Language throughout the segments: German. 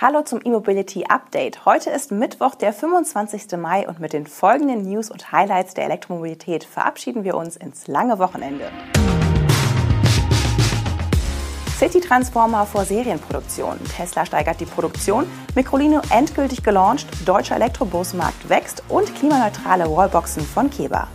Hallo zum E-Mobility Update. Heute ist Mittwoch, der 25. Mai und mit den folgenden News und Highlights der Elektromobilität verabschieden wir uns ins lange Wochenende. City Transformer vor Serienproduktion. Tesla steigert die Produktion, Microlino endgültig gelauncht, deutscher Elektrobusmarkt wächst und klimaneutrale Wallboxen von Keba.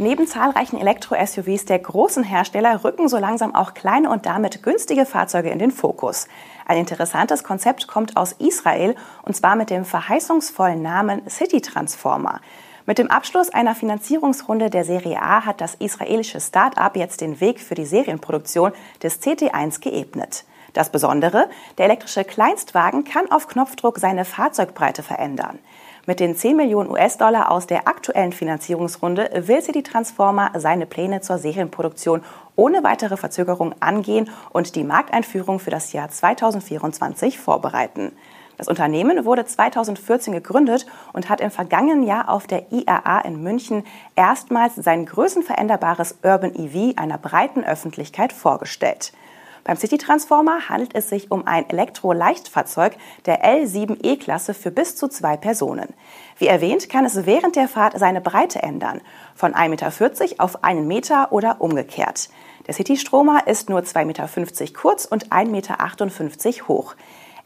Neben zahlreichen Elektro-SUVs der großen Hersteller rücken so langsam auch kleine und damit günstige Fahrzeuge in den Fokus. Ein interessantes Konzept kommt aus Israel und zwar mit dem verheißungsvollen Namen City Transformer. Mit dem Abschluss einer Finanzierungsrunde der Serie A hat das israelische Start-up jetzt den Weg für die Serienproduktion des CT1 geebnet. Das Besondere, der elektrische Kleinstwagen kann auf Knopfdruck seine Fahrzeugbreite verändern. Mit den 10 Millionen US-Dollar aus der aktuellen Finanzierungsrunde will City Transformer seine Pläne zur Serienproduktion ohne weitere Verzögerung angehen und die Markteinführung für das Jahr 2024 vorbereiten. Das Unternehmen wurde 2014 gegründet und hat im vergangenen Jahr auf der IAA in München erstmals sein größenveränderbares Urban EV einer breiten Öffentlichkeit vorgestellt. Beim City Transformer handelt es sich um ein Elektro-Leichtfahrzeug der L7E-Klasse für bis zu zwei Personen. Wie erwähnt, kann es während der Fahrt seine Breite ändern, von 1,40 Meter auf einen Meter oder umgekehrt. Der City-Stromer ist nur 2,50 Meter kurz und 1,58 Meter hoch.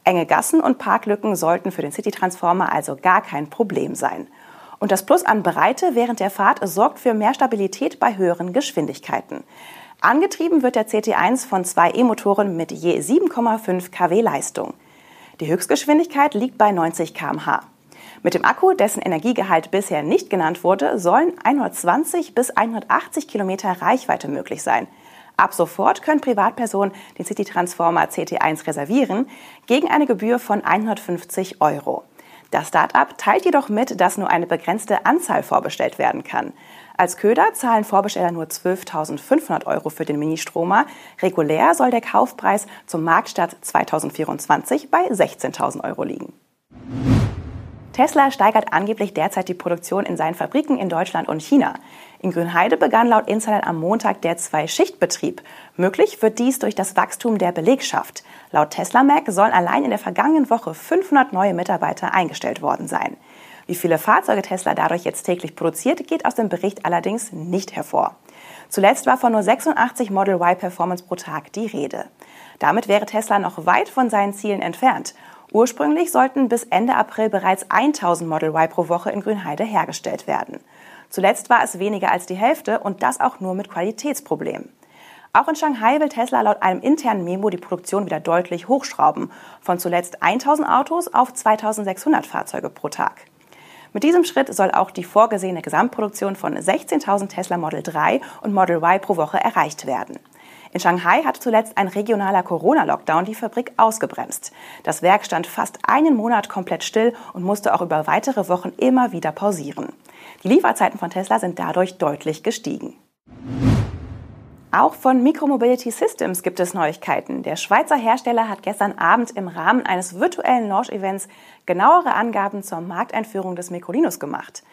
Enge Gassen und Parklücken sollten für den City Transformer also gar kein Problem sein. Und das Plus an Breite während der Fahrt sorgt für mehr Stabilität bei höheren Geschwindigkeiten. Angetrieben wird der CT1 von zwei E-Motoren mit je 7,5 kW Leistung. Die Höchstgeschwindigkeit liegt bei 90 km/h. Mit dem Akku, dessen Energiegehalt bisher nicht genannt wurde, sollen 120 bis 180 Kilometer Reichweite möglich sein. Ab sofort können Privatpersonen den City Transformer CT1 reservieren gegen eine Gebühr von 150 Euro. Das Start-up teilt jedoch mit, dass nur eine begrenzte Anzahl vorbestellt werden kann. Als Köder zahlen Vorbesteller nur 12.500 Euro für den Ministromer. Regulär soll der Kaufpreis zum Marktstart 2024 bei 16.000 Euro liegen. Tesla steigert angeblich derzeit die Produktion in seinen Fabriken in Deutschland und China. In Grünheide begann laut Insider am Montag der Zwei-Schicht-Betrieb. Möglich wird dies durch das Wachstum der Belegschaft. Laut Tesla Mac sollen allein in der vergangenen Woche 500 neue Mitarbeiter eingestellt worden sein. Wie viele Fahrzeuge Tesla dadurch jetzt täglich produziert, geht aus dem Bericht allerdings nicht hervor. Zuletzt war von nur 86 Model Y Performance pro Tag die Rede. Damit wäre Tesla noch weit von seinen Zielen entfernt. Ursprünglich sollten bis Ende April bereits 1000 Model Y pro Woche in Grünheide hergestellt werden. Zuletzt war es weniger als die Hälfte und das auch nur mit Qualitätsproblemen. Auch in Shanghai will Tesla laut einem internen Memo die Produktion wieder deutlich hochschrauben, von zuletzt 1000 Autos auf 2600 Fahrzeuge pro Tag. Mit diesem Schritt soll auch die vorgesehene Gesamtproduktion von 16.000 Tesla Model 3 und Model Y pro Woche erreicht werden. In Shanghai hat zuletzt ein regionaler Corona-Lockdown die Fabrik ausgebremst. Das Werk stand fast einen Monat komplett still und musste auch über weitere Wochen immer wieder pausieren. Die Lieferzeiten von Tesla sind dadurch deutlich gestiegen. Auch von Micromobility Systems gibt es Neuigkeiten. Der Schweizer Hersteller hat gestern Abend im Rahmen eines virtuellen Launch-Events genauere Angaben zur Markteinführung des Microlinus gemacht.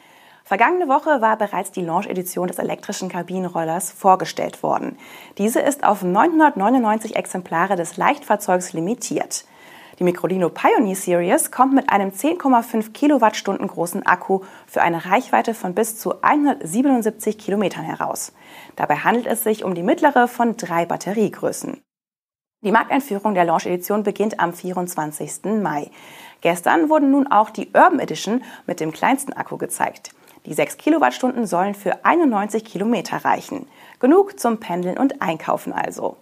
Vergangene Woche war bereits die Launch-Edition des elektrischen Kabinenrollers vorgestellt worden. Diese ist auf 999 Exemplare des Leichtfahrzeugs limitiert. Die Microlino Pioneer Series kommt mit einem 10,5 Kilowattstunden großen Akku für eine Reichweite von bis zu 177 Kilometern heraus. Dabei handelt es sich um die mittlere von drei Batteriegrößen. Die Markteinführung der Launch-Edition beginnt am 24. Mai. Gestern wurden nun auch die Urban Edition mit dem kleinsten Akku gezeigt. Die 6 Kilowattstunden sollen für 91 Kilometer reichen. Genug zum Pendeln und Einkaufen also.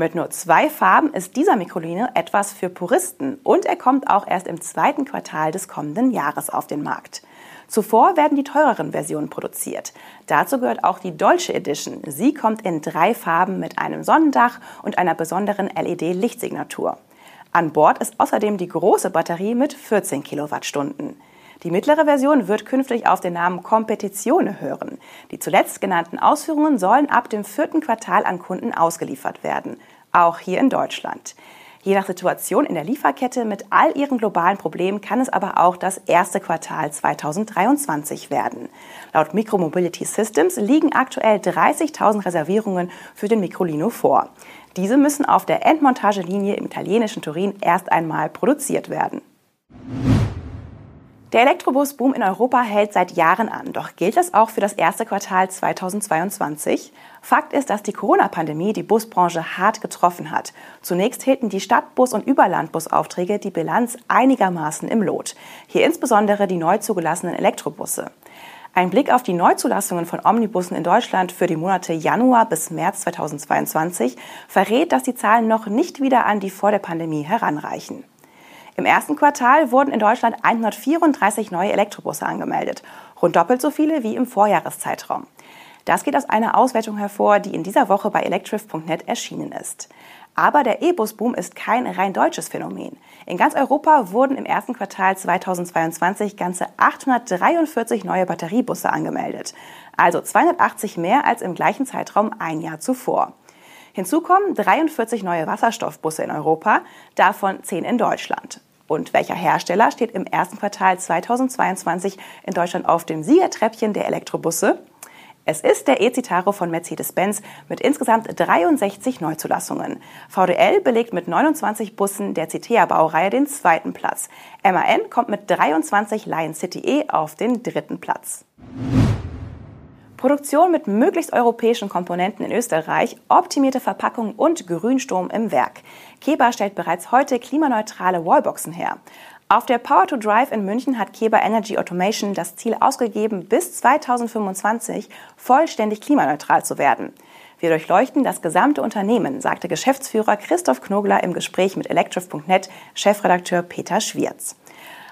Mit nur zwei Farben ist dieser Microlino etwas für Puristen und er kommt auch erst im zweiten Quartal des kommenden Jahres auf den Markt. Zuvor werden die teureren Versionen produziert. Dazu gehört auch die Dolce Edition. Sie kommt in drei Farben mit einem Sonnendach und einer besonderen LED-Lichtsignatur. An Bord ist außerdem die große Batterie mit 14 Kilowattstunden. Die mittlere Version wird künftig auf den Namen Competizione hören. Die zuletzt genannten Ausführungen sollen ab dem vierten Quartal an Kunden ausgeliefert werden, auch hier in Deutschland. Je nach Situation in der Lieferkette mit all ihren globalen Problemen kann es aber auch das erste Quartal 2023 werden. Laut Micromobility Systems liegen aktuell 30.000 Reservierungen für den Microlino vor. Diese müssen auf der Endmontagelinie im italienischen Turin erst einmal produziert werden. Der Elektrobus-Boom in Europa hält seit Jahren an. Doch gilt das auch für das erste Quartal 2022? Fakt ist, dass die Corona-Pandemie die Busbranche hart getroffen hat. Zunächst hielten die Stadtbus- und Überlandbusaufträge die Bilanz einigermaßen im Lot. Hier insbesondere die neu zugelassenen Elektrobusse. Ein Blick auf die Neuzulassungen von Omnibussen in Deutschland für die Monate Januar bis März 2022 verrät, dass die Zahlen noch nicht wieder an die vor der Pandemie heranreichen. Im ersten Quartal wurden in Deutschland 134 neue Elektrobusse angemeldet, rund doppelt so viele wie im Vorjahreszeitraum. Das geht aus einer Auswertung hervor, die in dieser Woche bei electrif.net erschienen ist. Aber der E-Bus-Boom ist kein rein deutsches Phänomen. In ganz Europa wurden im ersten Quartal 2022 ganze 843 neue Batteriebusse angemeldet, also 280 mehr als im gleichen Zeitraum ein Jahr zuvor. Hinzu kommen 43 neue Wasserstoffbusse in Europa, davon 10 in Deutschland. Und welcher Hersteller steht im ersten Quartal 2022 in Deutschland auf dem Siegertreppchen der Elektrobusse? Es ist der E-Citaro von Mercedes-Benz mit insgesamt 63 Neuzulassungen. VDL belegt mit 29 Bussen der Citea-Baureihe den zweiten Platz. MAN kommt mit 23 Lion City E auf den dritten Platz. Produktion mit möglichst europäischen Komponenten in Österreich, optimierte Verpackung und Grünstrom im Werk. Keba stellt bereits heute klimaneutrale Wallboxen her. Auf der Power to Drive in München hat Keba Energy Automation das Ziel ausgegeben, bis 2025 vollständig klimaneutral zu werden. Wir durchleuchten das gesamte Unternehmen, sagte Geschäftsführer Christoph Knogler im Gespräch mit Electrif.net Chefredakteur Peter Schwierz.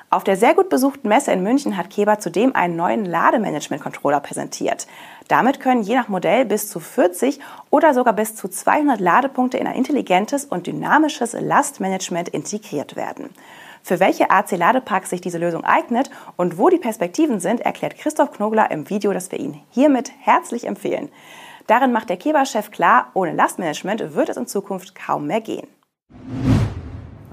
Auf der sehr gut besuchten Messe in München hat Keber zudem einen neuen Lademanagement-Controller präsentiert. Damit können je nach Modell bis zu 40 oder sogar bis zu 200 Ladepunkte in ein intelligentes und dynamisches Lastmanagement integriert werden. Für welche AC-Ladeparks sich diese Lösung eignet und wo die Perspektiven sind, erklärt Christoph Knogler im Video, das wir Ihnen hiermit herzlich empfehlen. Darin macht der Keber-Chef klar, ohne Lastmanagement wird es in Zukunft kaum mehr gehen.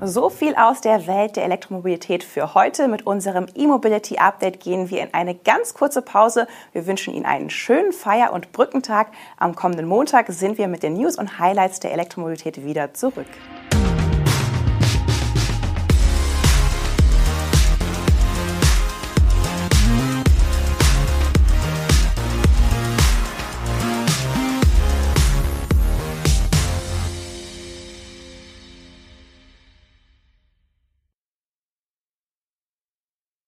So viel aus der Welt der Elektromobilität für heute. Mit unserem E-Mobility Update gehen wir in eine ganz kurze Pause. Wir wünschen Ihnen einen schönen Feier- und Brückentag. Am kommenden Montag sind wir mit den News und Highlights der Elektromobilität wieder zurück.